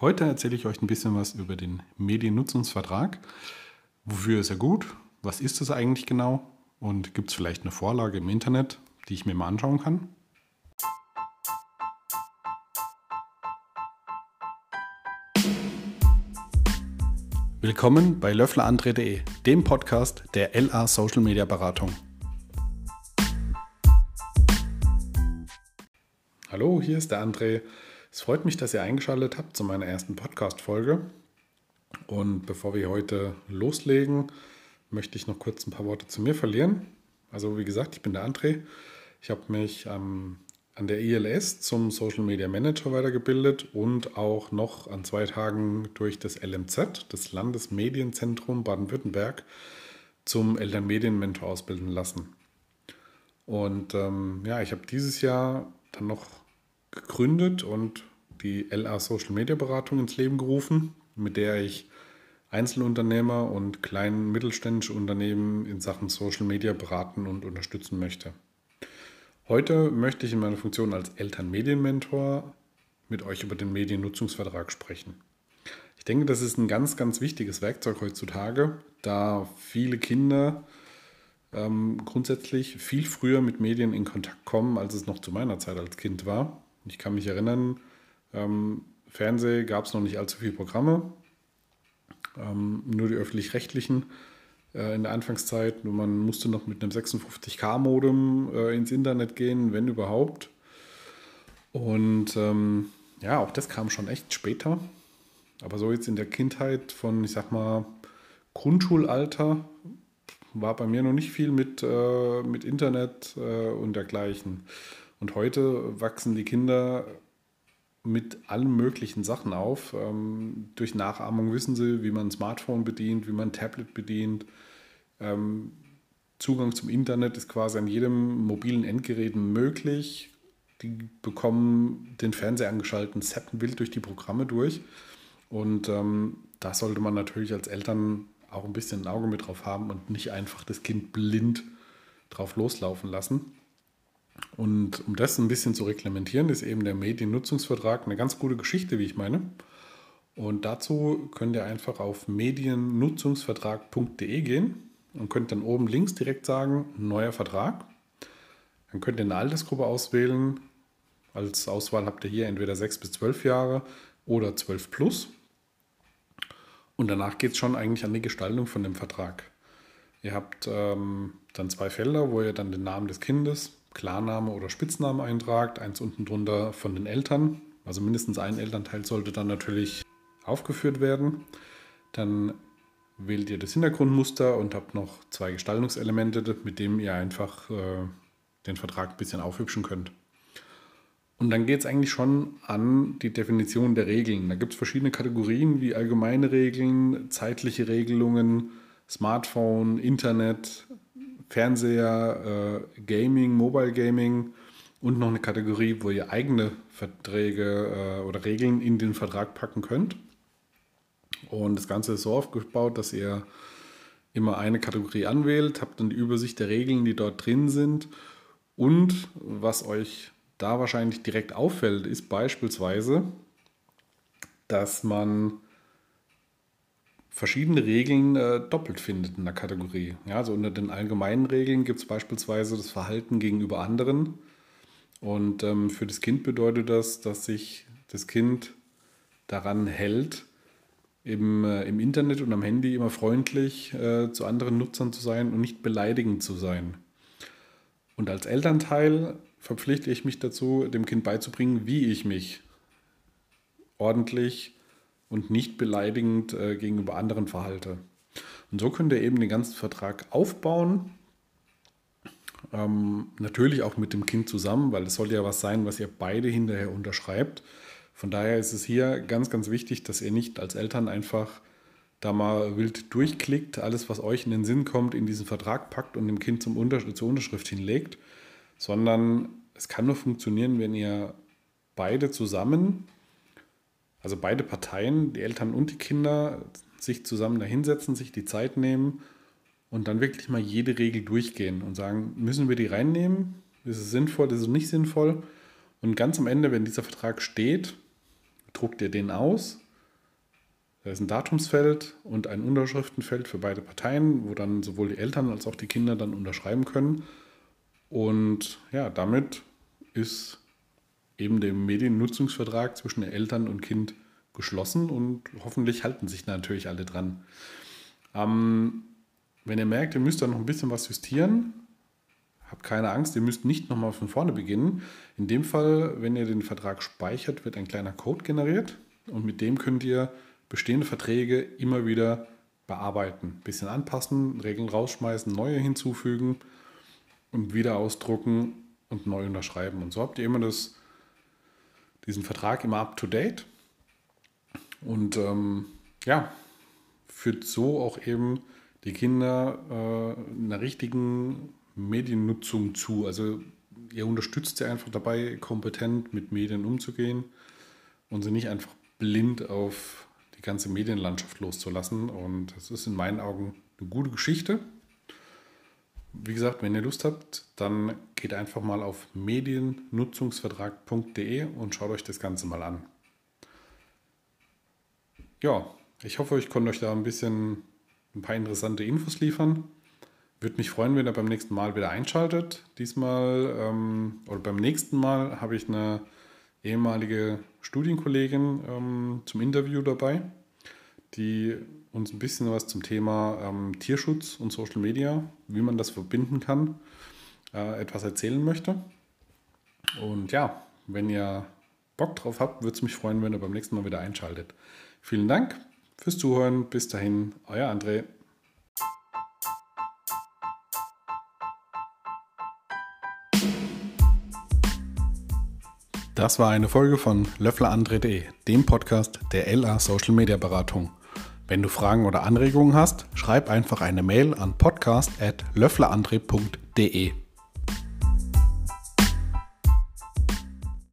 Heute erzähle ich euch ein bisschen was über den Mediennutzungsvertrag. Wofür ist er gut? Was ist es eigentlich genau? Und gibt es vielleicht eine Vorlage im Internet, die ich mir mal anschauen kann? Willkommen bei löfflerandre.de, dem Podcast der LA Social Media Beratung. Hallo, hier ist der André. Es freut mich, dass ihr eingeschaltet habt zu meiner ersten Podcast-Folge. Und bevor wir heute loslegen, möchte ich noch kurz ein paar Worte zu mir verlieren. Also, wie gesagt, ich bin der André. Ich habe mich ähm, an der ILS zum Social Media Manager weitergebildet und auch noch an zwei Tagen durch das LMZ, das Landesmedienzentrum Baden-Württemberg, zum Elternmedienmentor ausbilden lassen. Und ähm, ja, ich habe dieses Jahr dann noch gegründet und die LA Social Media Beratung ins Leben gerufen, mit der ich Einzelunternehmer und kleinen mittelständische Unternehmen in Sachen Social Media beraten und unterstützen möchte. Heute möchte ich in meiner Funktion als Elternmedienmentor mit euch über den Mediennutzungsvertrag sprechen. Ich denke, das ist ein ganz, ganz wichtiges Werkzeug heutzutage, da viele Kinder ähm, grundsätzlich viel früher mit Medien in Kontakt kommen, als es noch zu meiner Zeit als Kind war. Ich kann mich erinnern, ähm, Fernseh gab es noch nicht allzu viele Programme, ähm, nur die öffentlich-rechtlichen äh, in der Anfangszeit. Man musste noch mit einem 56K-Modem äh, ins Internet gehen, wenn überhaupt. Und ähm, ja, auch das kam schon echt später. Aber so jetzt in der Kindheit von, ich sag mal, Grundschulalter war bei mir noch nicht viel mit, äh, mit Internet äh, und dergleichen. Und heute wachsen die Kinder mit allen möglichen Sachen auf. Ähm, durch Nachahmung wissen sie, wie man ein Smartphone bedient, wie man ein Tablet bedient. Ähm, Zugang zum Internet ist quasi an jedem mobilen Endgerät möglich. Die bekommen den Fernseher angeschaltet, zappen wild durch die Programme durch. Und ähm, da sollte man natürlich als Eltern auch ein bisschen ein Auge mit drauf haben und nicht einfach das Kind blind drauf loslaufen lassen. Und um das ein bisschen zu reglementieren, ist eben der Mediennutzungsvertrag eine ganz gute Geschichte, wie ich meine. Und dazu könnt ihr einfach auf mediennutzungsvertrag.de gehen und könnt dann oben links direkt sagen, neuer Vertrag. Dann könnt ihr eine Altersgruppe auswählen. Als Auswahl habt ihr hier entweder 6 bis 12 Jahre oder 12 plus. Und danach geht es schon eigentlich an die Gestaltung von dem Vertrag. Ihr habt ähm, dann zwei Felder, wo ihr dann den Namen des Kindes, Klarname oder Spitzname eintragt, eins unten drunter von den Eltern. Also mindestens ein Elternteil sollte dann natürlich aufgeführt werden. Dann wählt ihr das Hintergrundmuster und habt noch zwei Gestaltungselemente, mit denen ihr einfach äh, den Vertrag ein bisschen aufhübschen könnt. Und dann geht es eigentlich schon an die Definition der Regeln. Da gibt es verschiedene Kategorien wie allgemeine Regeln, zeitliche Regelungen, Smartphone, Internet, Fernseher, äh, Gaming, Mobile Gaming und noch eine Kategorie, wo ihr eigene Verträge äh, oder Regeln in den Vertrag packen könnt. Und das Ganze ist so aufgebaut, dass ihr immer eine Kategorie anwählt, habt dann die Übersicht der Regeln, die dort drin sind. Und was euch da wahrscheinlich direkt auffällt, ist beispielsweise, dass man verschiedene Regeln äh, doppelt findet in der Kategorie. Ja, also unter den allgemeinen Regeln gibt es beispielsweise das Verhalten gegenüber anderen. Und ähm, für das Kind bedeutet das, dass sich das Kind daran hält, im, äh, im Internet und am Handy immer freundlich äh, zu anderen Nutzern zu sein und nicht beleidigend zu sein. Und als Elternteil verpflichte ich mich dazu, dem Kind beizubringen, wie ich mich ordentlich und nicht beleidigend äh, gegenüber anderen verhalte. Und so könnt ihr eben den ganzen Vertrag aufbauen. Ähm, natürlich auch mit dem Kind zusammen, weil es soll ja was sein, was ihr beide hinterher unterschreibt. Von daher ist es hier ganz, ganz wichtig, dass ihr nicht als Eltern einfach da mal wild durchklickt, alles, was euch in den Sinn kommt, in diesen Vertrag packt und dem Kind zum Unter zur Unterschrift hinlegt, sondern es kann nur funktionieren, wenn ihr beide zusammen also beide Parteien, die Eltern und die Kinder, sich zusammen dahinsetzen, sich die Zeit nehmen und dann wirklich mal jede Regel durchgehen und sagen, müssen wir die reinnehmen? Ist es sinnvoll, ist es nicht sinnvoll? Und ganz am Ende, wenn dieser Vertrag steht, druckt ihr den aus Da ist ein Datumsfeld und ein Unterschriftenfeld für beide Parteien, wo dann sowohl die Eltern als auch die Kinder dann unterschreiben können. Und ja, damit ist eben der Mediennutzungsvertrag zwischen Eltern und Kind geschlossen und hoffentlich halten sich natürlich alle dran. Ähm, wenn ihr merkt, ihr müsst da noch ein bisschen was justieren, habt keine Angst, ihr müsst nicht nochmal von vorne beginnen. In dem Fall, wenn ihr den Vertrag speichert, wird ein kleiner Code generiert und mit dem könnt ihr bestehende Verträge immer wieder bearbeiten, ein bisschen anpassen, Regeln rausschmeißen, neue hinzufügen und wieder ausdrucken und neu unterschreiben. Und so habt ihr immer das, diesen Vertrag immer up to date. Und ähm, ja, führt so auch eben die Kinder äh, einer richtigen Mediennutzung zu. Also ihr unterstützt sie einfach dabei, kompetent mit Medien umzugehen und sie nicht einfach blind auf die ganze Medienlandschaft loszulassen. Und das ist in meinen Augen eine gute Geschichte. Wie gesagt, wenn ihr Lust habt, dann geht einfach mal auf mediennutzungsvertrag.de und schaut euch das Ganze mal an. Ja, ich hoffe, ich konnte euch da ein bisschen ein paar interessante Infos liefern. Würde mich freuen, wenn ihr beim nächsten Mal wieder einschaltet. Diesmal ähm, oder beim nächsten Mal habe ich eine ehemalige Studienkollegin ähm, zum Interview dabei, die uns ein bisschen was zum Thema ähm, Tierschutz und Social Media, wie man das verbinden kann, äh, etwas erzählen möchte. Und ja, wenn ihr Bock drauf habt, würde es mich freuen, wenn ihr beim nächsten Mal wieder einschaltet. Vielen Dank fürs Zuhören. Bis dahin, euer André. Das war eine Folge von löfflerandre.de, dem Podcast der LA Social Media Beratung. Wenn du Fragen oder Anregungen hast, schreib einfach eine Mail an podcast.löfflerandre.de.